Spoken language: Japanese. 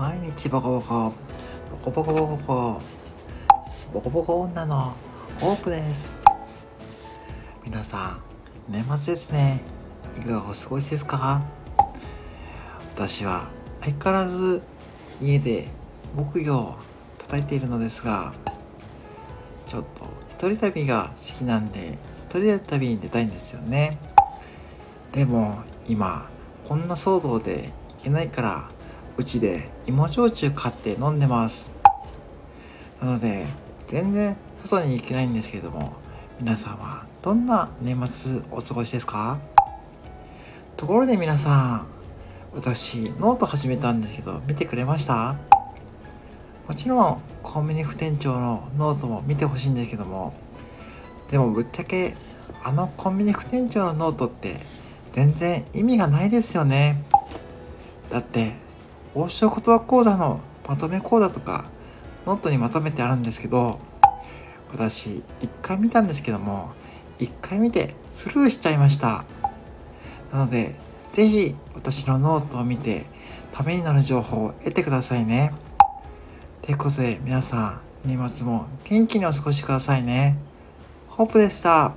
毎日ボコボコボコボコボコボコボコボコ女のホープです。皆さん年末ですね。いかがお過ごしですか？私は相変わらず家で木魚を叩いているのですがちょっと一人旅が好きなんで一人旅に出たいんですよね。でも今こんな騒動で行けないからうちで芋焼酎買って飲んでます。なので全然外に行けないんですけれども皆さんはどんな年末お過ごしですか？ところで皆さん私ノート始めたんですけど見てくれました？もちろんコンビニ副店長のノートも見てほしいんですけどもでもぶっちゃけあのコンビニ副店長のノートって全然意味がないですよね。だって王将言葉講座のまとめ講座とかノートにまとめてあるんですけど私一回見たんですけども一回見てスルーしちゃいました。なので是非私のノートを見てためになる情報を得てくださいね。ということで皆さん年末も元気にお過ごしくださいね。ホープでした。